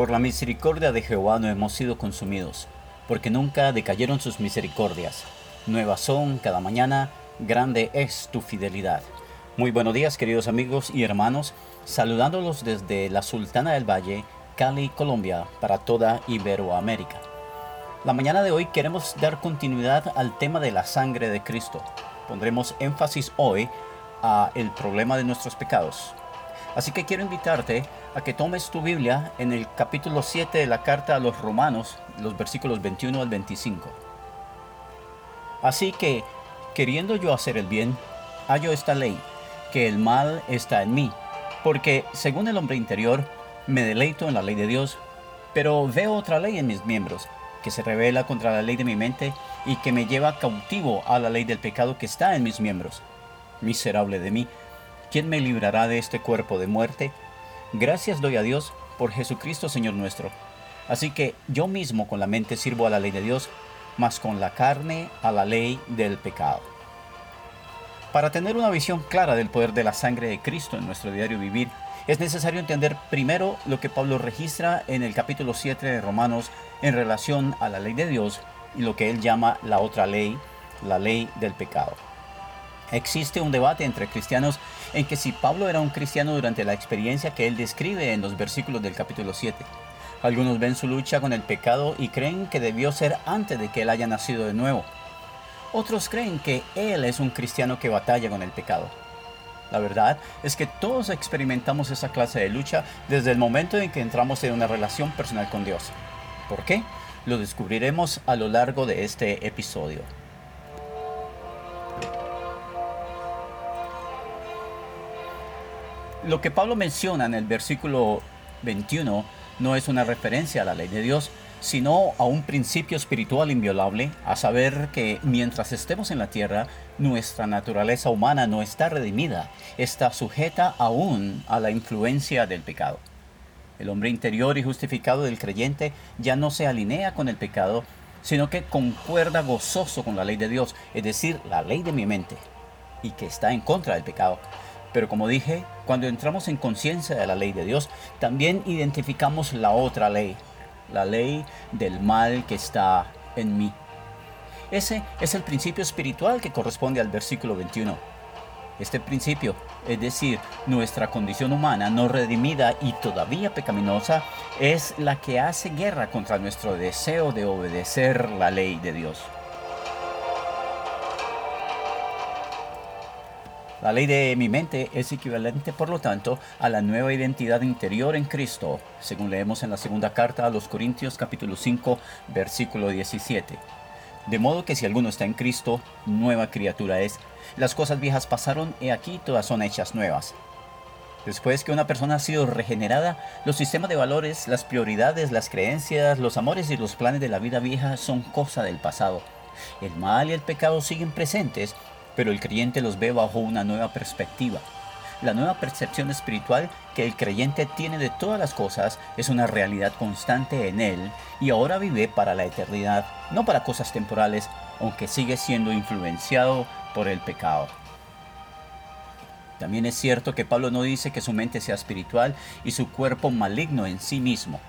Por la misericordia de Jehová no hemos sido consumidos, porque nunca decayeron sus misericordias. Nuevas son cada mañana, grande es tu fidelidad. Muy buenos días queridos amigos y hermanos, saludándolos desde la Sultana del Valle, Cali, Colombia, para toda Iberoamérica. La mañana de hoy queremos dar continuidad al tema de la sangre de Cristo. Pondremos énfasis hoy a el problema de nuestros pecados. Así que quiero invitarte a que tomes tu Biblia en el capítulo 7 de la carta a los Romanos, los versículos 21 al 25. Así que, queriendo yo hacer el bien, hallo esta ley, que el mal está en mí, porque según el hombre interior, me deleito en la ley de Dios, pero veo otra ley en mis miembros, que se revela contra la ley de mi mente y que me lleva cautivo a la ley del pecado que está en mis miembros. Miserable de mí, ¿quién me librará de este cuerpo de muerte? Gracias doy a Dios por Jesucristo Señor nuestro. Así que yo mismo con la mente sirvo a la ley de Dios, mas con la carne a la ley del pecado. Para tener una visión clara del poder de la sangre de Cristo en nuestro diario vivir, es necesario entender primero lo que Pablo registra en el capítulo 7 de Romanos en relación a la ley de Dios y lo que él llama la otra ley, la ley del pecado. Existe un debate entre cristianos en que si Pablo era un cristiano durante la experiencia que él describe en los versículos del capítulo 7. Algunos ven su lucha con el pecado y creen que debió ser antes de que él haya nacido de nuevo. Otros creen que él es un cristiano que batalla con el pecado. La verdad es que todos experimentamos esa clase de lucha desde el momento en que entramos en una relación personal con Dios. ¿Por qué? Lo descubriremos a lo largo de este episodio. Lo que Pablo menciona en el versículo 21 no es una referencia a la ley de Dios, sino a un principio espiritual inviolable, a saber que mientras estemos en la tierra, nuestra naturaleza humana no está redimida, está sujeta aún a la influencia del pecado. El hombre interior y justificado del creyente ya no se alinea con el pecado, sino que concuerda gozoso con la ley de Dios, es decir, la ley de mi mente, y que está en contra del pecado. Pero como dije, cuando entramos en conciencia de la ley de Dios, también identificamos la otra ley, la ley del mal que está en mí. Ese es el principio espiritual que corresponde al versículo 21. Este principio, es decir, nuestra condición humana no redimida y todavía pecaminosa, es la que hace guerra contra nuestro deseo de obedecer la ley de Dios. La ley de mi mente es equivalente, por lo tanto, a la nueva identidad interior en Cristo, según leemos en la segunda carta a los Corintios capítulo 5, versículo 17. De modo que si alguno está en Cristo, nueva criatura es. Las cosas viejas pasaron y aquí todas son hechas nuevas. Después que una persona ha sido regenerada, los sistemas de valores, las prioridades, las creencias, los amores y los planes de la vida vieja son cosa del pasado. El mal y el pecado siguen presentes, pero el creyente los ve bajo una nueva perspectiva. La nueva percepción espiritual que el creyente tiene de todas las cosas es una realidad constante en él y ahora vive para la eternidad, no para cosas temporales, aunque sigue siendo influenciado por el pecado. También es cierto que Pablo no dice que su mente sea espiritual y su cuerpo maligno en sí mismo.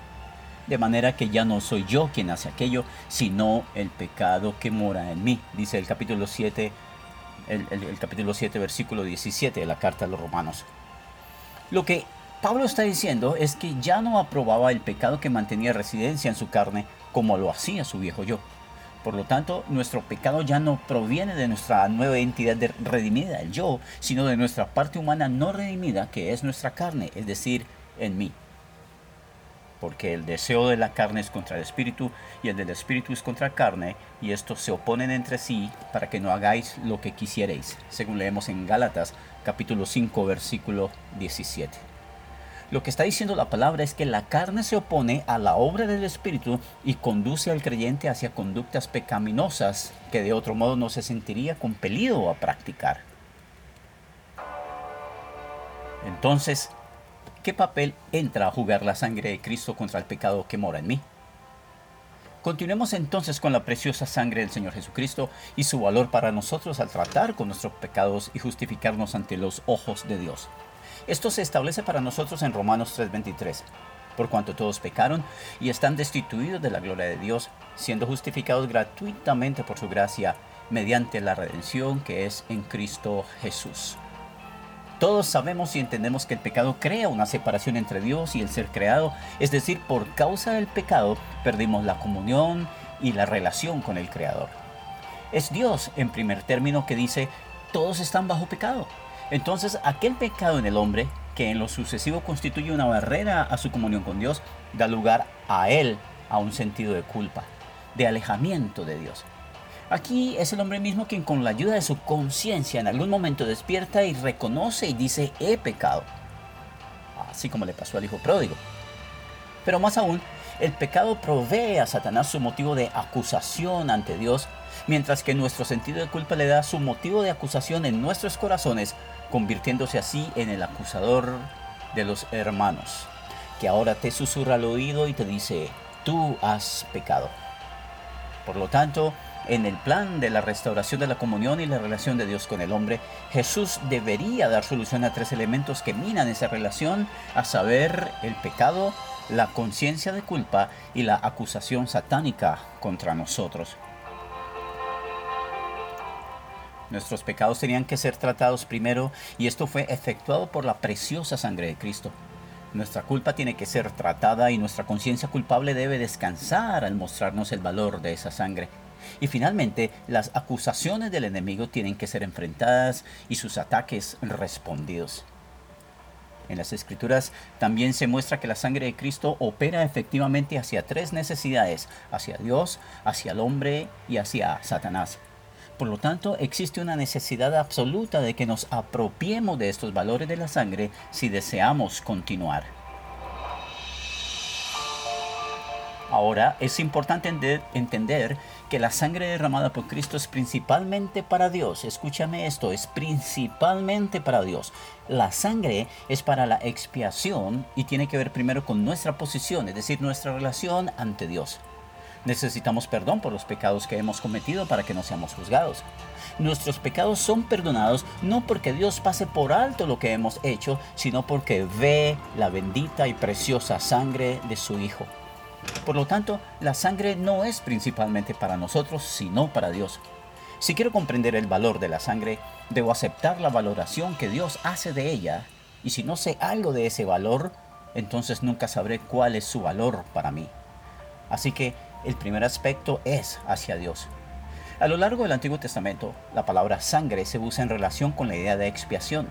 De manera que ya no soy yo quien hace aquello, sino el pecado que mora en mí, dice el capítulo 7 el, capítulo 7, versículo 17 de la carta a los romanos. Lo que Pablo está diciendo es que ya no aprobaba el pecado que mantenía residencia en su carne como lo hacía su viejo yo. Por lo tanto, nuestro pecado ya no proviene de nuestra nueva identidad de redimida, el yo, sino de nuestra parte humana no redimida, que es nuestra carne, es decir, en mí porque el deseo de la carne es contra el espíritu y el del espíritu es contra la carne, y estos se oponen entre sí para que no hagáis lo que quisierais, según leemos en Gálatas capítulo 5 versículo 17. Lo que está diciendo la palabra es que la carne se opone a la obra del espíritu y conduce al creyente hacia conductas pecaminosas que de otro modo no se sentiría compelido a practicar. Entonces, ¿Qué papel entra a jugar la sangre de Cristo contra el pecado que mora en mí? Continuemos entonces con la preciosa sangre del Señor Jesucristo y su valor para nosotros al tratar con nuestros pecados y justificarnos ante los ojos de Dios. Esto se establece para nosotros en Romanos 3:23. por cuanto todos pecaron y están destituidos de la gloria de Dios, siendo justificados gratuitamente por su gracia mediante la redención que es en Cristo Jesús. Todos sabemos y entendemos que el pecado crea una separación entre Dios y el ser creado, es decir, por causa del pecado perdimos la comunión y la relación con el Creador. Es Dios, en primer término, que dice, todos están bajo pecado. Entonces, aquel pecado en el hombre, que en lo sucesivo constituye una barrera a su comunión con Dios, da lugar a él a un sentido de culpa, de alejamiento de Dios. Aquí es el hombre mismo quien con la ayuda de su conciencia en algún momento despierta y reconoce y dice he pecado. Así como le pasó al hijo pródigo. Pero más aún, el pecado provee a Satanás su motivo de acusación ante Dios, mientras que nuestro sentido de culpa le da su motivo de acusación en nuestros corazones, convirtiéndose así en el acusador de los hermanos, que ahora te susurra al oído y te dice, tú has pecado. Por lo tanto, en el plan de la restauración de la comunión y la relación de Dios con el hombre, Jesús debería dar solución a tres elementos que minan esa relación, a saber, el pecado, la conciencia de culpa y la acusación satánica contra nosotros. Nuestros pecados tenían que ser tratados primero y esto fue efectuado por la preciosa sangre de Cristo. Nuestra culpa tiene que ser tratada y nuestra conciencia culpable debe descansar al mostrarnos el valor de esa sangre. Y finalmente, las acusaciones del enemigo tienen que ser enfrentadas y sus ataques respondidos. En las escrituras también se muestra que la sangre de Cristo opera efectivamente hacia tres necesidades, hacia Dios, hacia el hombre y hacia Satanás. Por lo tanto, existe una necesidad absoluta de que nos apropiemos de estos valores de la sangre si deseamos continuar. Ahora, es importante entender que la sangre derramada por Cristo es principalmente para Dios. Escúchame esto, es principalmente para Dios. La sangre es para la expiación y tiene que ver primero con nuestra posición, es decir, nuestra relación ante Dios. Necesitamos perdón por los pecados que hemos cometido para que no seamos juzgados. Nuestros pecados son perdonados no porque Dios pase por alto lo que hemos hecho, sino porque ve la bendita y preciosa sangre de su Hijo. Por lo tanto, la sangre no es principalmente para nosotros, sino para Dios. Si quiero comprender el valor de la sangre, debo aceptar la valoración que Dios hace de ella, y si no sé algo de ese valor, entonces nunca sabré cuál es su valor para mí. Así que el primer aspecto es hacia Dios. A lo largo del Antiguo Testamento, la palabra sangre se usa en relación con la idea de expiación.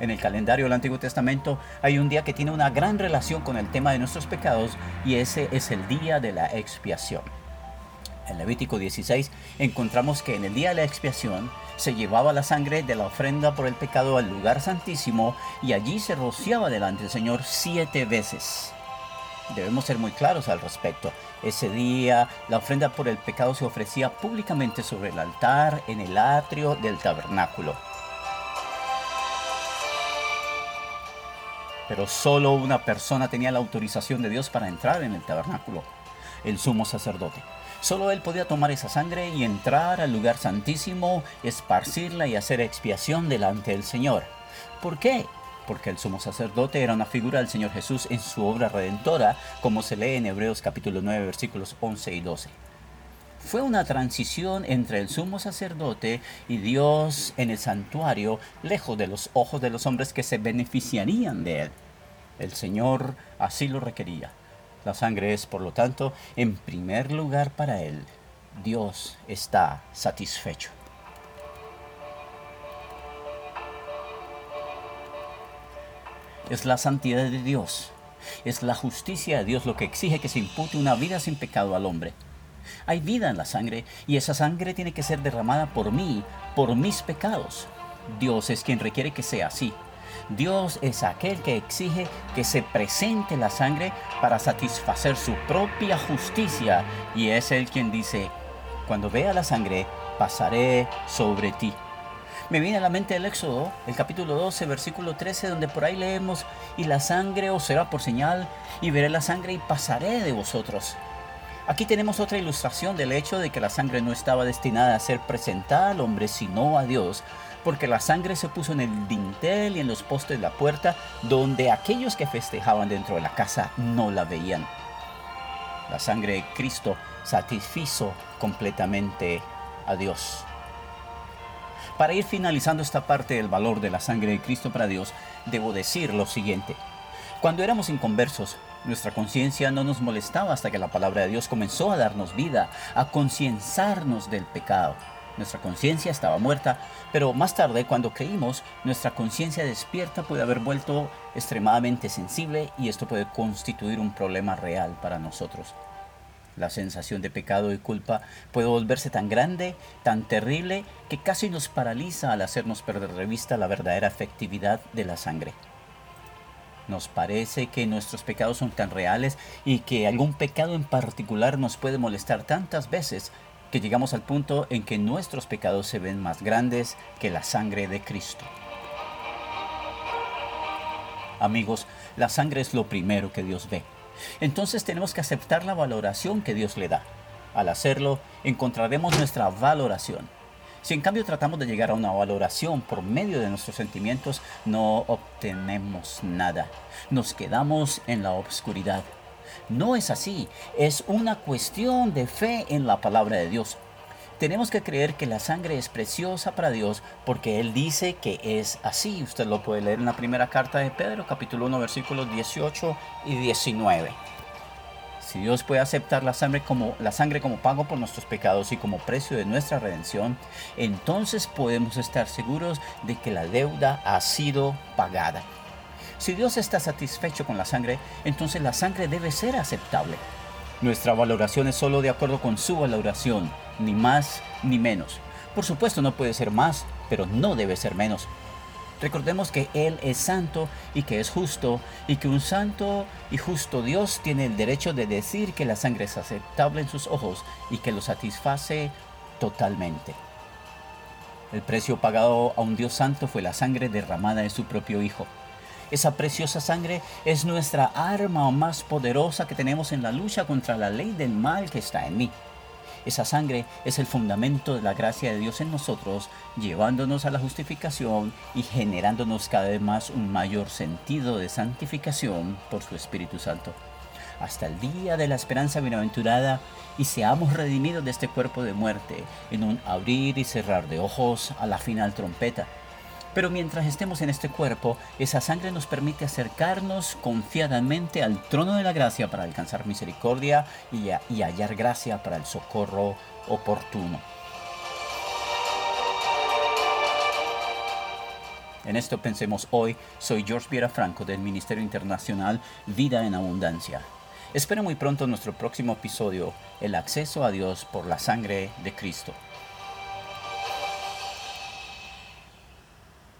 En el calendario del Antiguo Testamento hay un día que tiene una gran relación con el tema de nuestros pecados y ese es el día de la expiación. En Levítico 16 encontramos que en el día de la expiación se llevaba la sangre de la ofrenda por el pecado al lugar santísimo y allí se rociaba delante del Señor siete veces. Debemos ser muy claros al respecto. Ese día la ofrenda por el pecado se ofrecía públicamente sobre el altar en el atrio del tabernáculo. Pero solo una persona tenía la autorización de Dios para entrar en el tabernáculo, el sumo sacerdote. Solo él podía tomar esa sangre y entrar al lugar santísimo, esparcirla y hacer expiación delante del Señor. ¿Por qué? Porque el sumo sacerdote era una figura del Señor Jesús en su obra redentora, como se lee en Hebreos capítulo 9 versículos 11 y 12 fue una transición entre el sumo sacerdote y Dios en el santuario, lejos de los ojos de los hombres que se beneficiarían de él. El Señor así lo requería. La sangre es, por lo tanto, en primer lugar para él. Dios está satisfecho. Es la santidad de Dios, es la justicia de Dios lo que exige que se impute una vida sin pecado al hombre. Hay vida en la sangre y esa sangre tiene que ser derramada por mí, por mis pecados. Dios es quien requiere que sea así. Dios es aquel que exige que se presente la sangre para satisfacer su propia justicia y es Él quien dice, cuando vea la sangre, pasaré sobre ti. Me viene a la mente el Éxodo, el capítulo 12, versículo 13, donde por ahí leemos, y la sangre os será por señal, y veré la sangre y pasaré de vosotros. Aquí tenemos otra ilustración del hecho de que la sangre no estaba destinada a ser presentada al hombre, sino a Dios, porque la sangre se puso en el dintel y en los postes de la puerta, donde aquellos que festejaban dentro de la casa no la veían. La sangre de Cristo satisfizo completamente a Dios. Para ir finalizando esta parte del valor de la sangre de Cristo para Dios, debo decir lo siguiente. Cuando éramos inconversos, nuestra conciencia no nos molestaba hasta que la palabra de Dios comenzó a darnos vida, a concienzarnos del pecado. Nuestra conciencia estaba muerta, pero más tarde, cuando creímos, nuestra conciencia despierta puede haber vuelto extremadamente sensible y esto puede constituir un problema real para nosotros. La sensación de pecado y culpa puede volverse tan grande, tan terrible, que casi nos paraliza al hacernos perder de vista la verdadera efectividad de la sangre. Nos parece que nuestros pecados son tan reales y que algún pecado en particular nos puede molestar tantas veces que llegamos al punto en que nuestros pecados se ven más grandes que la sangre de Cristo. Amigos, la sangre es lo primero que Dios ve. Entonces tenemos que aceptar la valoración que Dios le da. Al hacerlo, encontraremos nuestra valoración. Si en cambio tratamos de llegar a una valoración por medio de nuestros sentimientos, no obtenemos nada. Nos quedamos en la obscuridad. No es así, es una cuestión de fe en la palabra de Dios. Tenemos que creer que la sangre es preciosa para Dios porque Él dice que es así. Usted lo puede leer en la primera carta de Pedro, capítulo 1, versículos 18 y 19. Si Dios puede aceptar la sangre, como, la sangre como pago por nuestros pecados y como precio de nuestra redención, entonces podemos estar seguros de que la deuda ha sido pagada. Si Dios está satisfecho con la sangre, entonces la sangre debe ser aceptable. Nuestra valoración es solo de acuerdo con su valoración, ni más ni menos. Por supuesto no puede ser más, pero no debe ser menos. Recordemos que Él es santo y que es justo y que un santo y justo Dios tiene el derecho de decir que la sangre es aceptable en sus ojos y que lo satisface totalmente. El precio pagado a un Dios santo fue la sangre derramada de su propio Hijo. Esa preciosa sangre es nuestra arma más poderosa que tenemos en la lucha contra la ley del mal que está en mí. Esa sangre es el fundamento de la gracia de Dios en nosotros, llevándonos a la justificación y generándonos cada vez más un mayor sentido de santificación por su Espíritu Santo. Hasta el día de la esperanza bienaventurada y seamos redimidos de este cuerpo de muerte en un abrir y cerrar de ojos a la final trompeta pero mientras estemos en este cuerpo, esa sangre nos permite acercarnos confiadamente al trono de la gracia para alcanzar misericordia y, hallar gracia para el socorro oportuno. En esto pensemos hoy, soy George Viera Franco del Ministerio Internacional Vida en Abundancia. Espero muy pronto nuestro próximo episodio, El acceso a Dios por la sangre de Cristo.